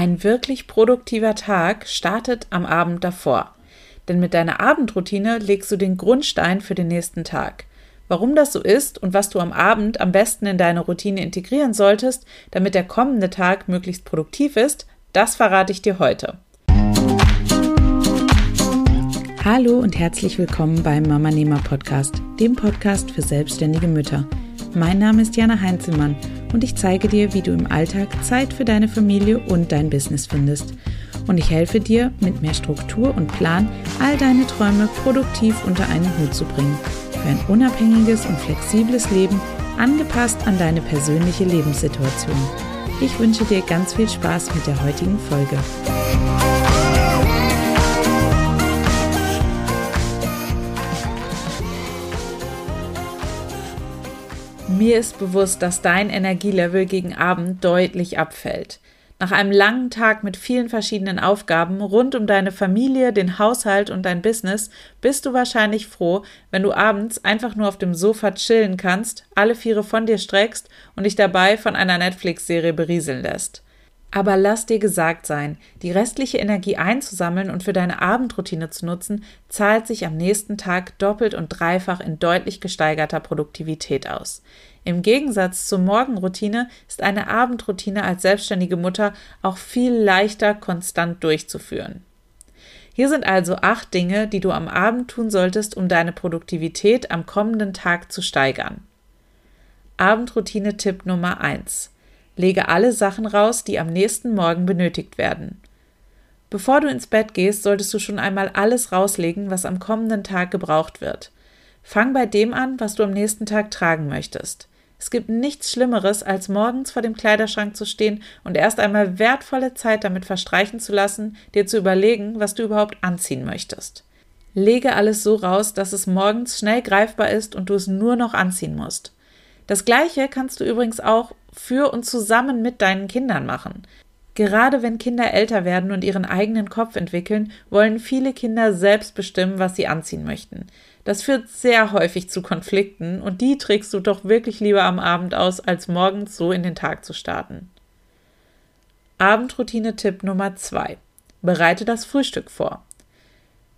Ein wirklich produktiver Tag startet am Abend davor. Denn mit deiner Abendroutine legst du den Grundstein für den nächsten Tag. Warum das so ist und was du am Abend am besten in deine Routine integrieren solltest, damit der kommende Tag möglichst produktiv ist, das verrate ich dir heute. Hallo und herzlich willkommen beim Mama Nehmer Podcast, dem Podcast für selbstständige Mütter. Mein Name ist Jana Heinzelmann und ich zeige dir, wie du im Alltag Zeit für deine Familie und dein Business findest. Und ich helfe dir, mit mehr Struktur und Plan all deine Träume produktiv unter einen Hut zu bringen. Für ein unabhängiges und flexibles Leben, angepasst an deine persönliche Lebenssituation. Ich wünsche dir ganz viel Spaß mit der heutigen Folge. Mir ist bewusst, dass dein Energielevel gegen Abend deutlich abfällt. Nach einem langen Tag mit vielen verschiedenen Aufgaben rund um deine Familie, den Haushalt und dein Business bist du wahrscheinlich froh, wenn du abends einfach nur auf dem Sofa chillen kannst, alle Viere von dir streckst und dich dabei von einer Netflix-Serie berieseln lässt. Aber lass dir gesagt sein, die restliche Energie einzusammeln und für deine Abendroutine zu nutzen, zahlt sich am nächsten Tag doppelt und dreifach in deutlich gesteigerter Produktivität aus. Im Gegensatz zur Morgenroutine ist eine Abendroutine als selbstständige Mutter auch viel leichter konstant durchzuführen. Hier sind also acht Dinge, die du am Abend tun solltest, um deine Produktivität am kommenden Tag zu steigern. Abendroutine Tipp Nummer eins: Lege alle Sachen raus, die am nächsten Morgen benötigt werden. Bevor du ins Bett gehst, solltest du schon einmal alles rauslegen, was am kommenden Tag gebraucht wird. Fang bei dem an, was du am nächsten Tag tragen möchtest. Es gibt nichts Schlimmeres, als morgens vor dem Kleiderschrank zu stehen und erst einmal wertvolle Zeit damit verstreichen zu lassen, dir zu überlegen, was du überhaupt anziehen möchtest. Lege alles so raus, dass es morgens schnell greifbar ist und du es nur noch anziehen musst. Das gleiche kannst du übrigens auch für und zusammen mit deinen Kindern machen. Gerade wenn Kinder älter werden und ihren eigenen Kopf entwickeln, wollen viele Kinder selbst bestimmen, was sie anziehen möchten. Das führt sehr häufig zu Konflikten und die trägst du doch wirklich lieber am Abend aus, als morgens so in den Tag zu starten. Abendroutine-Tipp Nummer 2. Bereite das Frühstück vor.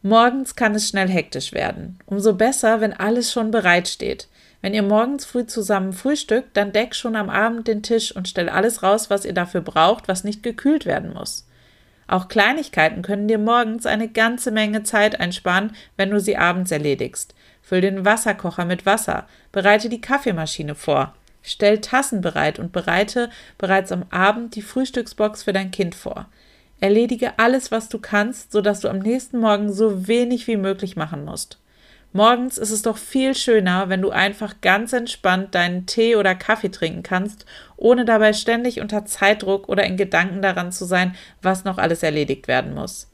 Morgens kann es schnell hektisch werden. Umso besser, wenn alles schon bereitsteht. Wenn ihr morgens früh zusammen frühstückt, dann deck schon am Abend den Tisch und stell alles raus, was ihr dafür braucht, was nicht gekühlt werden muss. Auch Kleinigkeiten können dir morgens eine ganze Menge Zeit einsparen, wenn du sie abends erledigst. Füll den Wasserkocher mit Wasser, bereite die Kaffeemaschine vor, stell Tassen bereit und bereite bereits am Abend die Frühstücksbox für dein Kind vor. Erledige alles, was du kannst, sodass du am nächsten Morgen so wenig wie möglich machen musst. Morgens ist es doch viel schöner, wenn du einfach ganz entspannt deinen Tee oder Kaffee trinken kannst, ohne dabei ständig unter Zeitdruck oder in Gedanken daran zu sein, was noch alles erledigt werden muss.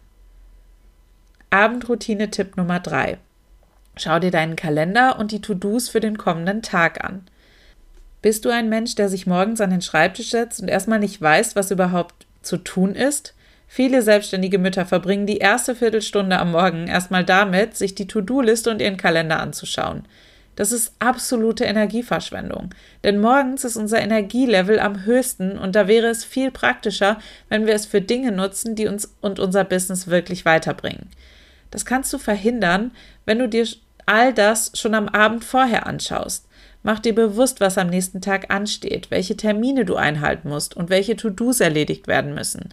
Abendroutine Tipp Nummer 3. Schau dir deinen Kalender und die To-Dos für den kommenden Tag an. Bist du ein Mensch, der sich morgens an den Schreibtisch setzt und erstmal nicht weiß, was überhaupt zu tun ist? Viele selbstständige Mütter verbringen die erste Viertelstunde am Morgen erstmal damit, sich die To-Do-Liste und ihren Kalender anzuschauen. Das ist absolute Energieverschwendung. Denn morgens ist unser Energielevel am höchsten und da wäre es viel praktischer, wenn wir es für Dinge nutzen, die uns und unser Business wirklich weiterbringen. Das kannst du verhindern, wenn du dir all das schon am Abend vorher anschaust. Mach dir bewusst, was am nächsten Tag ansteht, welche Termine du einhalten musst und welche To-Dos erledigt werden müssen.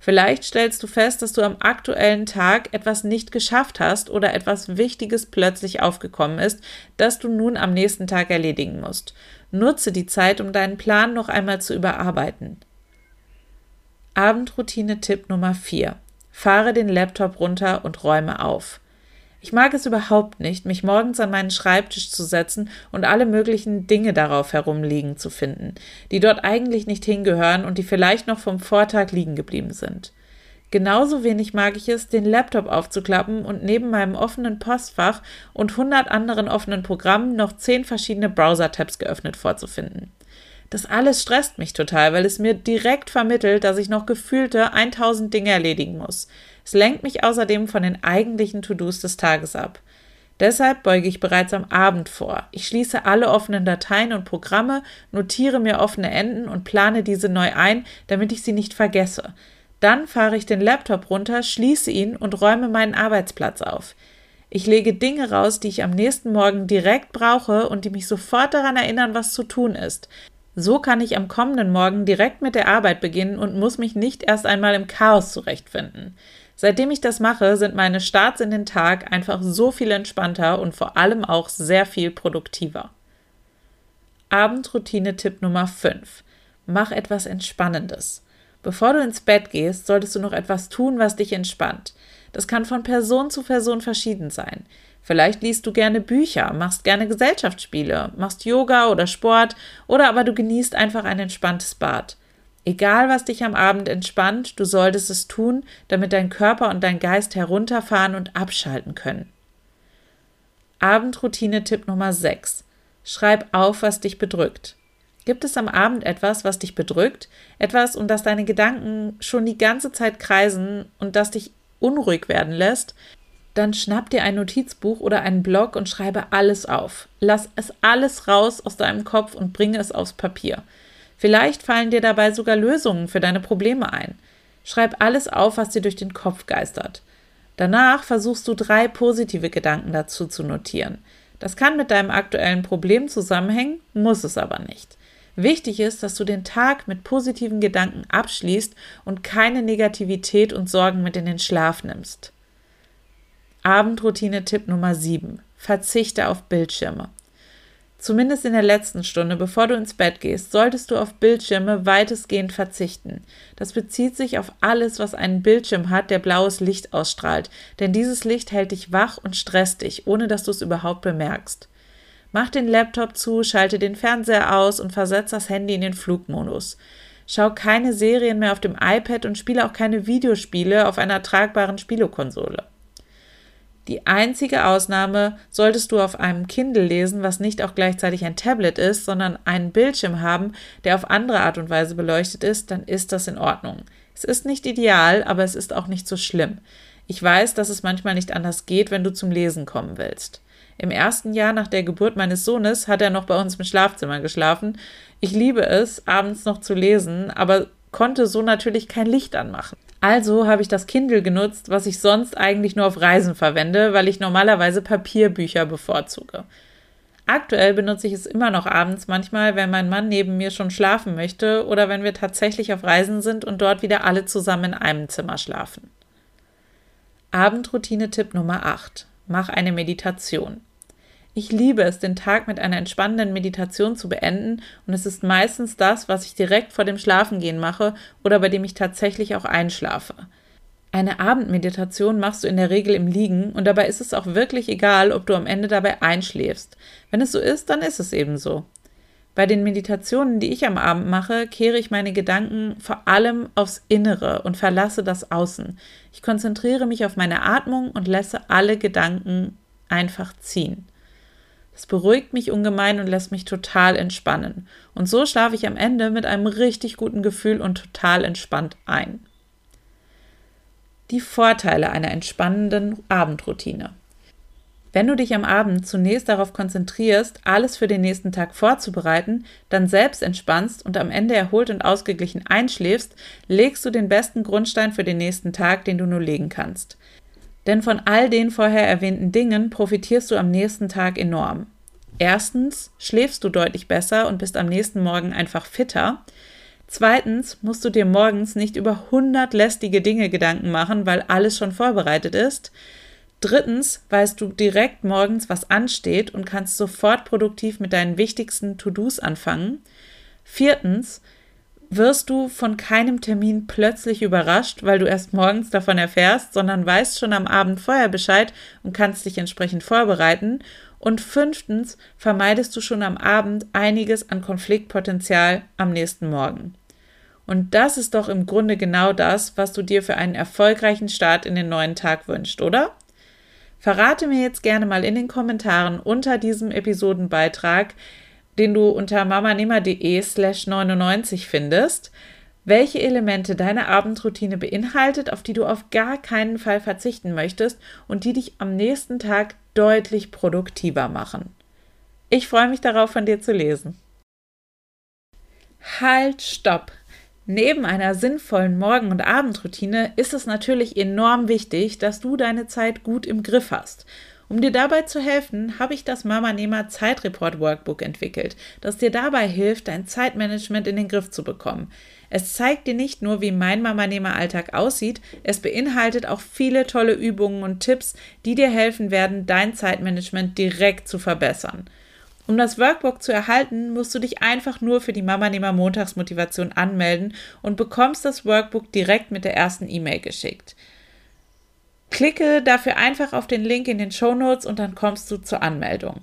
Vielleicht stellst du fest, dass du am aktuellen Tag etwas nicht geschafft hast oder etwas Wichtiges plötzlich aufgekommen ist, das du nun am nächsten Tag erledigen musst. Nutze die Zeit, um deinen Plan noch einmal zu überarbeiten. Abendroutine Tipp Nummer 4. Fahre den Laptop runter und räume auf. Ich mag es überhaupt nicht, mich morgens an meinen Schreibtisch zu setzen und alle möglichen Dinge darauf herumliegen zu finden, die dort eigentlich nicht hingehören und die vielleicht noch vom Vortag liegen geblieben sind. Genauso wenig mag ich es, den Laptop aufzuklappen und neben meinem offenen Postfach und hundert anderen offenen Programmen noch zehn verschiedene Browser-Tabs geöffnet vorzufinden. Das alles stresst mich total, weil es mir direkt vermittelt, dass ich noch gefühlte 1000 Dinge erledigen muss. Es lenkt mich außerdem von den eigentlichen To-Dos des Tages ab. Deshalb beuge ich bereits am Abend vor. Ich schließe alle offenen Dateien und Programme, notiere mir offene Enden und plane diese neu ein, damit ich sie nicht vergesse. Dann fahre ich den Laptop runter, schließe ihn und räume meinen Arbeitsplatz auf. Ich lege Dinge raus, die ich am nächsten Morgen direkt brauche und die mich sofort daran erinnern, was zu tun ist. So kann ich am kommenden Morgen direkt mit der Arbeit beginnen und muss mich nicht erst einmal im Chaos zurechtfinden. Seitdem ich das mache, sind meine Starts in den Tag einfach so viel entspannter und vor allem auch sehr viel produktiver. Abendroutine-Tipp Nummer 5. Mach etwas Entspannendes. Bevor du ins Bett gehst, solltest du noch etwas tun, was dich entspannt. Das kann von Person zu Person verschieden sein. Vielleicht liest du gerne Bücher, machst gerne Gesellschaftsspiele, machst Yoga oder Sport oder aber du genießt einfach ein entspanntes Bad. Egal, was dich am Abend entspannt, du solltest es tun, damit dein Körper und dein Geist herunterfahren und abschalten können. Abendroutine-Tipp Nummer 6. Schreib auf, was dich bedrückt. Gibt es am Abend etwas, was dich bedrückt? Etwas, um das deine Gedanken schon die ganze Zeit kreisen und das dich unruhig werden lässt? Dann schnapp dir ein Notizbuch oder einen Blog und schreibe alles auf. Lass es alles raus aus deinem Kopf und bringe es aufs Papier. Vielleicht fallen dir dabei sogar Lösungen für deine Probleme ein. Schreib alles auf, was dir durch den Kopf geistert. Danach versuchst du drei positive Gedanken dazu zu notieren. Das kann mit deinem aktuellen Problem zusammenhängen, muss es aber nicht. Wichtig ist, dass du den Tag mit positiven Gedanken abschließt und keine Negativität und Sorgen mit in den Schlaf nimmst. Abendroutine-Tipp Nummer 7. Verzichte auf Bildschirme. Zumindest in der letzten Stunde, bevor du ins Bett gehst, solltest du auf Bildschirme weitestgehend verzichten. Das bezieht sich auf alles, was einen Bildschirm hat, der blaues Licht ausstrahlt, denn dieses Licht hält dich wach und stresst dich, ohne dass du es überhaupt bemerkst. Mach den Laptop zu, schalte den Fernseher aus und versetz das Handy in den Flugmodus. Schau keine Serien mehr auf dem iPad und spiele auch keine Videospiele auf einer tragbaren Spielekonsole. Die einzige Ausnahme, solltest du auf einem Kindle lesen, was nicht auch gleichzeitig ein Tablet ist, sondern einen Bildschirm haben, der auf andere Art und Weise beleuchtet ist, dann ist das in Ordnung. Es ist nicht ideal, aber es ist auch nicht so schlimm. Ich weiß, dass es manchmal nicht anders geht, wenn du zum Lesen kommen willst. Im ersten Jahr nach der Geburt meines Sohnes hat er noch bei uns im Schlafzimmer geschlafen. Ich liebe es, abends noch zu lesen, aber konnte so natürlich kein Licht anmachen. Also habe ich das Kindle genutzt, was ich sonst eigentlich nur auf Reisen verwende, weil ich normalerweise Papierbücher bevorzuge. Aktuell benutze ich es immer noch abends manchmal, wenn mein Mann neben mir schon schlafen möchte oder wenn wir tatsächlich auf Reisen sind und dort wieder alle zusammen in einem Zimmer schlafen. Abendroutine-Tipp Nummer 8. Mach eine Meditation. Ich liebe es, den Tag mit einer entspannenden Meditation zu beenden und es ist meistens das, was ich direkt vor dem Schlafengehen mache oder bei dem ich tatsächlich auch einschlafe. Eine Abendmeditation machst du in der Regel im Liegen und dabei ist es auch wirklich egal, ob du am Ende dabei einschläfst. Wenn es so ist, dann ist es eben so. Bei den Meditationen, die ich am Abend mache, kehre ich meine Gedanken vor allem aufs Innere und verlasse das Außen. Ich konzentriere mich auf meine Atmung und lasse alle Gedanken einfach ziehen. Es beruhigt mich ungemein und lässt mich total entspannen. Und so schlafe ich am Ende mit einem richtig guten Gefühl und total entspannt ein. Die Vorteile einer entspannenden Abendroutine. Wenn du dich am Abend zunächst darauf konzentrierst, alles für den nächsten Tag vorzubereiten, dann selbst entspannst und am Ende erholt und ausgeglichen einschläfst, legst du den besten Grundstein für den nächsten Tag, den du nur legen kannst. Denn von all den vorher erwähnten Dingen profitierst du am nächsten Tag enorm. Erstens schläfst du deutlich besser und bist am nächsten Morgen einfach fitter. Zweitens musst du dir morgens nicht über 100 lästige Dinge Gedanken machen, weil alles schon vorbereitet ist. Drittens weißt du direkt morgens, was ansteht und kannst sofort produktiv mit deinen wichtigsten To-Dos anfangen. Viertens wirst du von keinem Termin plötzlich überrascht, weil du erst morgens davon erfährst, sondern weißt schon am Abend vorher Bescheid und kannst dich entsprechend vorbereiten. Und fünftens vermeidest du schon am Abend einiges an Konfliktpotenzial am nächsten Morgen. Und das ist doch im Grunde genau das, was du dir für einen erfolgreichen Start in den neuen Tag wünschst, oder? Verrate mir jetzt gerne mal in den Kommentaren unter diesem Episodenbeitrag, den du unter mamanehmer.de slash 99 findest, welche Elemente deine Abendroutine beinhaltet, auf die du auf gar keinen Fall verzichten möchtest und die dich am nächsten Tag deutlich produktiver machen. Ich freue mich darauf, von dir zu lesen. Halt, stopp! Neben einer sinnvollen Morgen- und Abendroutine ist es natürlich enorm wichtig, dass du deine Zeit gut im Griff hast. Um dir dabei zu helfen, habe ich das Mama Nehmer Zeitreport Workbook entwickelt, das dir dabei hilft, dein Zeitmanagement in den Griff zu bekommen. Es zeigt dir nicht nur, wie mein Mama Nehmer Alltag aussieht, es beinhaltet auch viele tolle Übungen und Tipps, die dir helfen werden, dein Zeitmanagement direkt zu verbessern. Um das Workbook zu erhalten, musst du dich einfach nur für die Mama Nehmer Montagsmotivation anmelden und bekommst das Workbook direkt mit der ersten E-Mail geschickt. Klicke dafür einfach auf den Link in den Show Notes und dann kommst du zur Anmeldung.